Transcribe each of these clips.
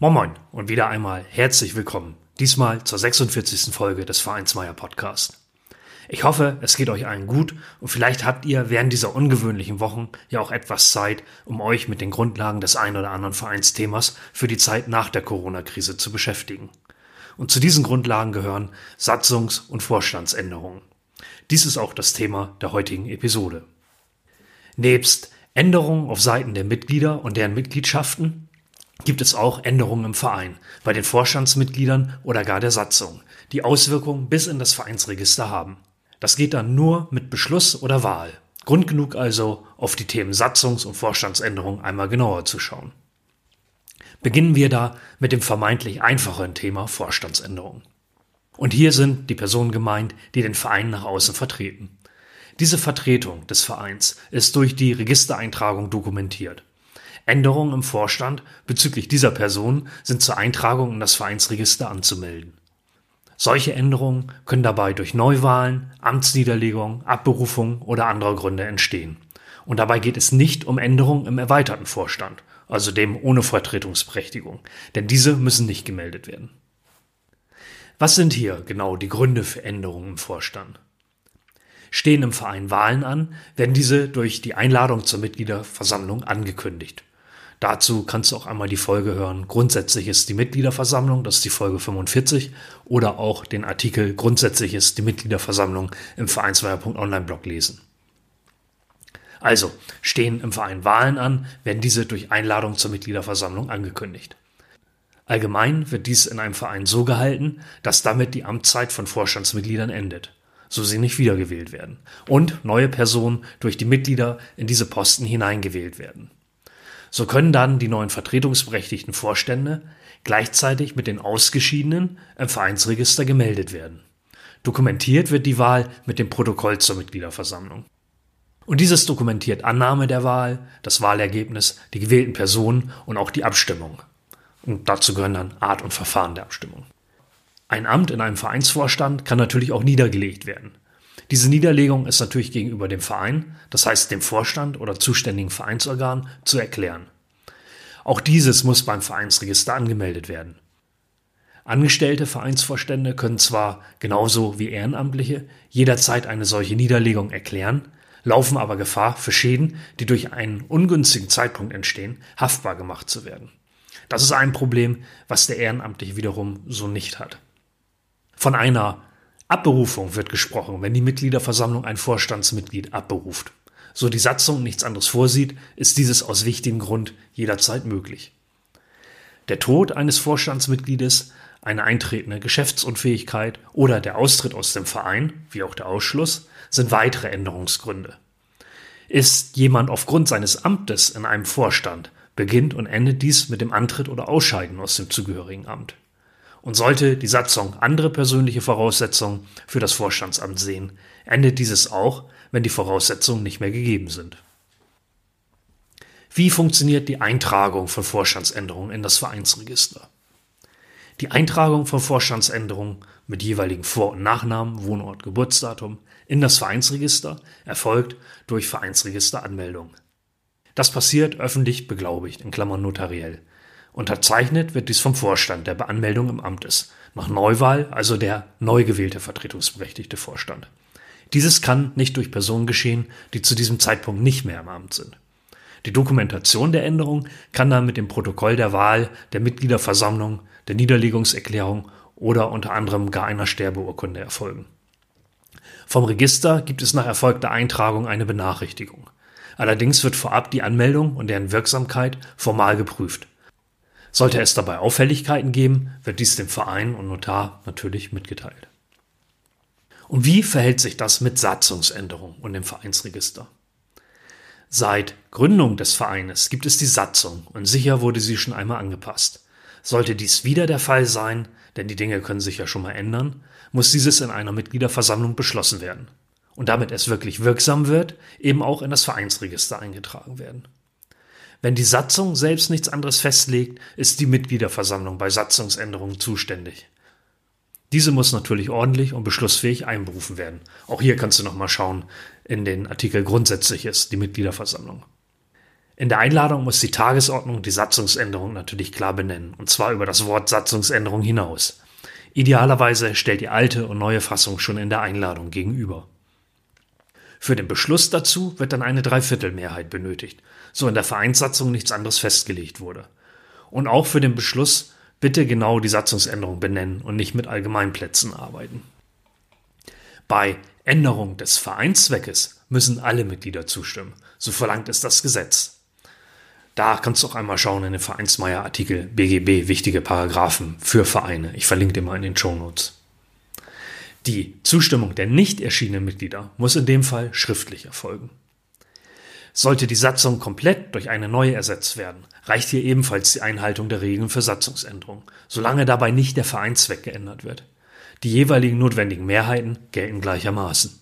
Moin Moin und wieder einmal herzlich willkommen. Diesmal zur 46. Folge des Vereinsmeier Podcast. Ich hoffe, es geht euch allen gut und vielleicht habt ihr während dieser ungewöhnlichen Wochen ja auch etwas Zeit, um euch mit den Grundlagen des ein oder anderen Vereinsthemas für die Zeit nach der Corona-Krise zu beschäftigen. Und zu diesen Grundlagen gehören Satzungs- und Vorstandsänderungen. Dies ist auch das Thema der heutigen Episode. Nebst Änderungen auf Seiten der Mitglieder und deren Mitgliedschaften gibt es auch Änderungen im Verein, bei den Vorstandsmitgliedern oder gar der Satzung, die Auswirkungen bis in das Vereinsregister haben. Das geht dann nur mit Beschluss oder Wahl. Grund genug also, auf die Themen Satzungs- und Vorstandsänderung einmal genauer zu schauen. Beginnen wir da mit dem vermeintlich einfacheren Thema Vorstandsänderung. Und hier sind die Personen gemeint, die den Verein nach außen vertreten. Diese Vertretung des Vereins ist durch die Registereintragung dokumentiert. Änderungen im Vorstand bezüglich dieser Person sind zur Eintragung in das Vereinsregister anzumelden. Solche Änderungen können dabei durch Neuwahlen, Amtsniederlegung, Abberufung oder anderer Gründe entstehen. Und dabei geht es nicht um Änderungen im erweiterten Vorstand, also dem ohne Vertretungsberechtigung, denn diese müssen nicht gemeldet werden. Was sind hier genau die Gründe für Änderungen im Vorstand? Stehen im Verein Wahlen an, werden diese durch die Einladung zur Mitgliederversammlung angekündigt. Dazu kannst du auch einmal die Folge hören. Grundsätzlich ist die Mitgliederversammlung, das ist die Folge 45, oder auch den Artikel Grundsätzlich ist die Mitgliederversammlung im Vereinsweier.online-Blog lesen. Also, stehen im Verein Wahlen an, werden diese durch Einladung zur Mitgliederversammlung angekündigt. Allgemein wird dies in einem Verein so gehalten, dass damit die Amtszeit von Vorstandsmitgliedern endet, so sie nicht wiedergewählt werden, und neue Personen durch die Mitglieder in diese Posten hineingewählt werden. So können dann die neuen vertretungsberechtigten Vorstände gleichzeitig mit den Ausgeschiedenen im Vereinsregister gemeldet werden. Dokumentiert wird die Wahl mit dem Protokoll zur Mitgliederversammlung. Und dieses dokumentiert Annahme der Wahl, das Wahlergebnis, die gewählten Personen und auch die Abstimmung. Und dazu gehören dann Art und Verfahren der Abstimmung. Ein Amt in einem Vereinsvorstand kann natürlich auch niedergelegt werden. Diese Niederlegung ist natürlich gegenüber dem Verein, das heißt dem Vorstand oder zuständigen Vereinsorgan, zu erklären. Auch dieses muss beim Vereinsregister angemeldet werden. Angestellte Vereinsvorstände können zwar genauso wie Ehrenamtliche jederzeit eine solche Niederlegung erklären, laufen aber Gefahr, für Schäden, die durch einen ungünstigen Zeitpunkt entstehen, haftbar gemacht zu werden. Das ist ein Problem, was der Ehrenamtliche wiederum so nicht hat. Von einer Abberufung wird gesprochen, wenn die Mitgliederversammlung ein Vorstandsmitglied abberuft. So die Satzung nichts anderes vorsieht, ist dieses aus wichtigem Grund jederzeit möglich. Der Tod eines Vorstandsmitgliedes, eine eintretende Geschäftsunfähigkeit oder der Austritt aus dem Verein, wie auch der Ausschluss, sind weitere Änderungsgründe. Ist jemand aufgrund seines Amtes in einem Vorstand, beginnt und endet dies mit dem Antritt oder Ausscheiden aus dem zugehörigen Amt. Und sollte die Satzung andere persönliche Voraussetzungen für das Vorstandsamt sehen, endet dieses auch, wenn die Voraussetzungen nicht mehr gegeben sind. Wie funktioniert die Eintragung von Vorstandsänderungen in das Vereinsregister? Die Eintragung von Vorstandsänderungen mit jeweiligen Vor- und Nachnamen, Wohnort, Geburtsdatum in das Vereinsregister erfolgt durch Vereinsregisteranmeldung. Das passiert öffentlich beglaubigt, in Klammern notariell. Unterzeichnet wird dies vom Vorstand, der bei Anmeldung im Amt ist. Nach Neuwahl also der neu gewählte vertretungsberechtigte Vorstand. Dieses kann nicht durch Personen geschehen, die zu diesem Zeitpunkt nicht mehr im Amt sind. Die Dokumentation der Änderung kann dann mit dem Protokoll der Wahl, der Mitgliederversammlung, der Niederlegungserklärung oder unter anderem gar einer Sterbeurkunde erfolgen. Vom Register gibt es nach erfolgter Eintragung eine Benachrichtigung. Allerdings wird vorab die Anmeldung und deren Wirksamkeit formal geprüft. Sollte es dabei Auffälligkeiten geben, wird dies dem Verein und Notar natürlich mitgeteilt. Und wie verhält sich das mit Satzungsänderung und dem Vereinsregister? Seit Gründung des Vereines gibt es die Satzung und sicher wurde sie schon einmal angepasst. Sollte dies wieder der Fall sein, denn die Dinge können sich ja schon mal ändern, muss dieses in einer Mitgliederversammlung beschlossen werden. Und damit es wirklich wirksam wird, eben auch in das Vereinsregister eingetragen werden. Wenn die Satzung selbst nichts anderes festlegt, ist die Mitgliederversammlung bei Satzungsänderungen zuständig. Diese muss natürlich ordentlich und beschlussfähig einberufen werden. Auch hier kannst du nochmal schauen in den Artikel Grundsätzliches, die Mitgliederversammlung. In der Einladung muss die Tagesordnung die Satzungsänderung natürlich klar benennen, und zwar über das Wort Satzungsänderung hinaus. Idealerweise stellt die alte und neue Fassung schon in der Einladung gegenüber. Für den Beschluss dazu wird dann eine Dreiviertelmehrheit benötigt, so in der Vereinssatzung nichts anderes festgelegt wurde. Und auch für den Beschluss bitte genau die Satzungsänderung benennen und nicht mit Allgemeinplätzen arbeiten. Bei Änderung des Vereinszweckes müssen alle Mitglieder zustimmen, so verlangt es das Gesetz. Da kannst du auch einmal schauen in den Vereinsmeier-Artikel BGB, wichtige Paragraphen für Vereine. Ich verlinke dir mal in den Show Notes. Die Zustimmung der nicht erschienenen Mitglieder muss in dem Fall schriftlich erfolgen. Sollte die Satzung komplett durch eine neue ersetzt werden, reicht hier ebenfalls die Einhaltung der Regeln für Satzungsänderung, solange dabei nicht der Vereinszweck geändert wird. Die jeweiligen notwendigen Mehrheiten gelten gleichermaßen.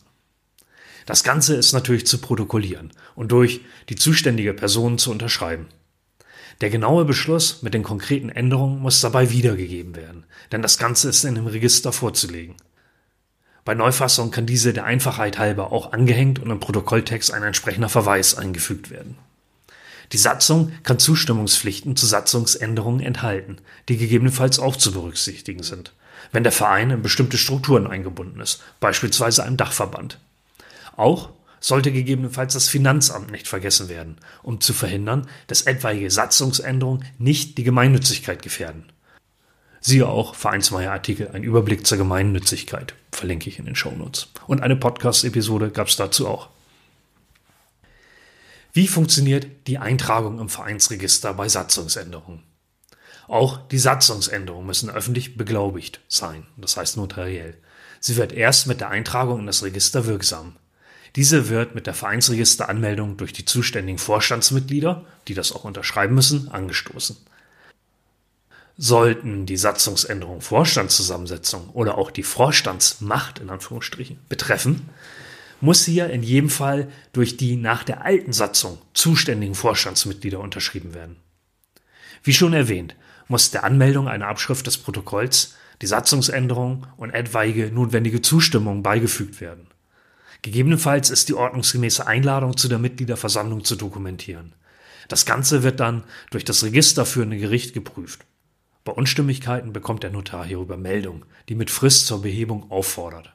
Das Ganze ist natürlich zu protokollieren und durch die zuständige Person zu unterschreiben. Der genaue Beschluss mit den konkreten Änderungen muss dabei wiedergegeben werden, denn das Ganze ist in dem Register vorzulegen. Bei Neufassung kann diese der Einfachheit halber auch angehängt und im Protokolltext ein entsprechender Verweis eingefügt werden. Die Satzung kann Zustimmungspflichten zu Satzungsänderungen enthalten, die gegebenenfalls auch zu berücksichtigen sind, wenn der Verein in bestimmte Strukturen eingebunden ist, beispielsweise einem Dachverband. Auch sollte gegebenenfalls das Finanzamt nicht vergessen werden, um zu verhindern, dass etwaige Satzungsänderungen nicht die Gemeinnützigkeit gefährden. Siehe auch Vereinsmeier-Artikel, ein Überblick zur Gemeinnützigkeit, verlinke ich in den Shownotes. Und eine Podcast-Episode gab es dazu auch. Wie funktioniert die Eintragung im Vereinsregister bei Satzungsänderungen? Auch die Satzungsänderungen müssen öffentlich beglaubigt sein, das heißt notariell. Sie wird erst mit der Eintragung in das Register wirksam. Diese wird mit der Vereinsregisteranmeldung durch die zuständigen Vorstandsmitglieder, die das auch unterschreiben müssen, angestoßen. Sollten die Satzungsänderung Vorstandszusammensetzung oder auch die Vorstandsmacht in Anführungsstrichen betreffen, muss hier in jedem Fall durch die nach der alten Satzung zuständigen Vorstandsmitglieder unterschrieben werden. Wie schon erwähnt, muss der Anmeldung eine Abschrift des Protokolls, die Satzungsänderung und etwaige notwendige Zustimmung beigefügt werden. Gegebenenfalls ist die ordnungsgemäße Einladung zu der Mitgliederversammlung zu dokumentieren. Das Ganze wird dann durch das registerführende Gericht geprüft. Bei Unstimmigkeiten bekommt der Notar hierüber Meldung, die mit Frist zur Behebung auffordert.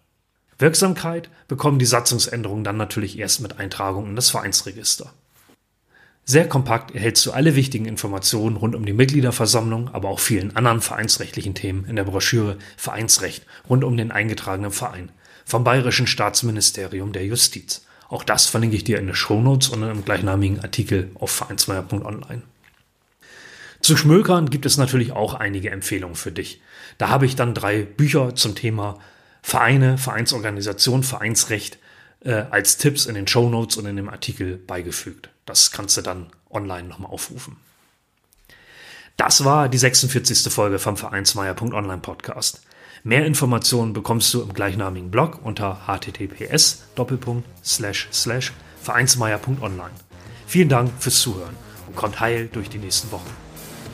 Wirksamkeit bekommen die Satzungsänderungen dann natürlich erst mit Eintragung in das Vereinsregister. Sehr kompakt erhältst du alle wichtigen Informationen rund um die Mitgliederversammlung, aber auch vielen anderen vereinsrechtlichen Themen in der Broschüre Vereinsrecht rund um den eingetragenen Verein vom Bayerischen Staatsministerium der Justiz. Auch das verlinke ich dir in den Shownotes und im gleichnamigen Artikel auf vereinsmeier.online. Zu Schmökern gibt es natürlich auch einige Empfehlungen für dich. Da habe ich dann drei Bücher zum Thema Vereine, Vereinsorganisation, Vereinsrecht äh, als Tipps in den Shownotes und in dem Artikel beigefügt. Das kannst du dann online nochmal aufrufen. Das war die 46. Folge vom Vereinsmeier.online Podcast. Mehr Informationen bekommst du im gleichnamigen Blog unter https vereinsmeier.online. Vielen Dank fürs Zuhören und kommt heil durch die nächsten Wochen.